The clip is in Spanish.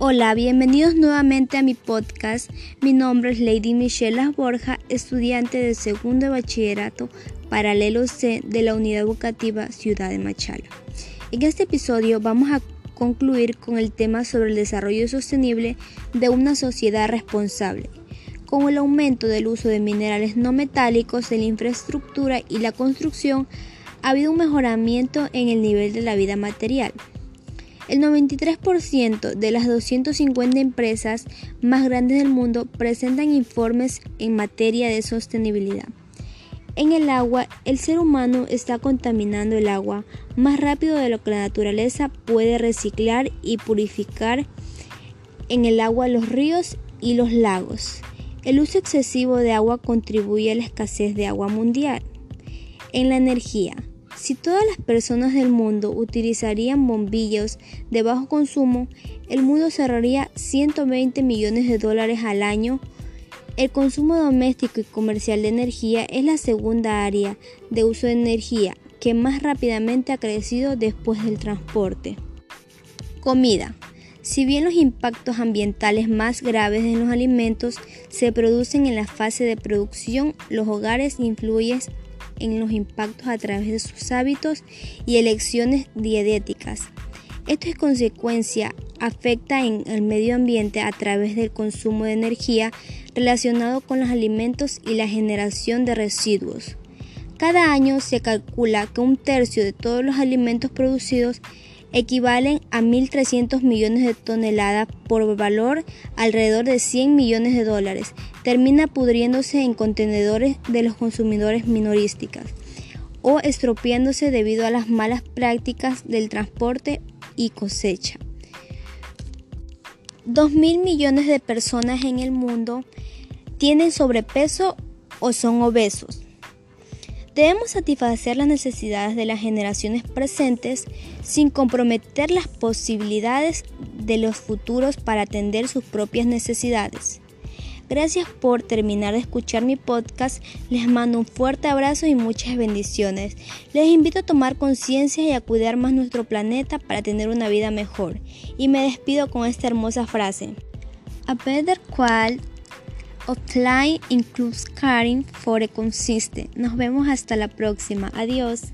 Hola, bienvenidos nuevamente a mi podcast. Mi nombre es Lady Michelle Borja, estudiante de segundo de bachillerato paralelo C de la Unidad Educativa Ciudad de Machala. En este episodio vamos a concluir con el tema sobre el desarrollo sostenible de una sociedad responsable. Con el aumento del uso de minerales no metálicos en la infraestructura y la construcción, ha habido un mejoramiento en el nivel de la vida material. El 93% de las 250 empresas más grandes del mundo presentan informes en materia de sostenibilidad. En el agua, el ser humano está contaminando el agua más rápido de lo que la naturaleza puede reciclar y purificar en el agua los ríos y los lagos. El uso excesivo de agua contribuye a la escasez de agua mundial. En la energía, si todas las personas del mundo utilizarían bombillos de bajo consumo, el mundo cerraría 120 millones de dólares al año. El consumo doméstico y comercial de energía es la segunda área de uso de energía que más rápidamente ha crecido después del transporte. Comida. Si bien los impactos ambientales más graves de los alimentos se producen en la fase de producción, los hogares influyen en los impactos a través de sus hábitos y elecciones dietéticas. Esto es consecuencia afecta en el medio ambiente a través del consumo de energía relacionado con los alimentos y la generación de residuos. Cada año se calcula que un tercio de todos los alimentos producidos equivalen a 1.300 millones de toneladas por valor alrededor de 100 millones de dólares. Termina pudriéndose en contenedores de los consumidores minorísticas o estropeándose debido a las malas prácticas del transporte y cosecha. 2.000 millones de personas en el mundo tienen sobrepeso o son obesos. Debemos satisfacer las necesidades de las generaciones presentes sin comprometer las posibilidades de los futuros para atender sus propias necesidades. Gracias por terminar de escuchar mi podcast. Les mando un fuerte abrazo y muchas bendiciones. Les invito a tomar conciencia y a cuidar más nuestro planeta para tener una vida mejor. Y me despido con esta hermosa frase. A better quality Offline includes caring for a consistent. Nos vemos hasta la próxima. Adiós.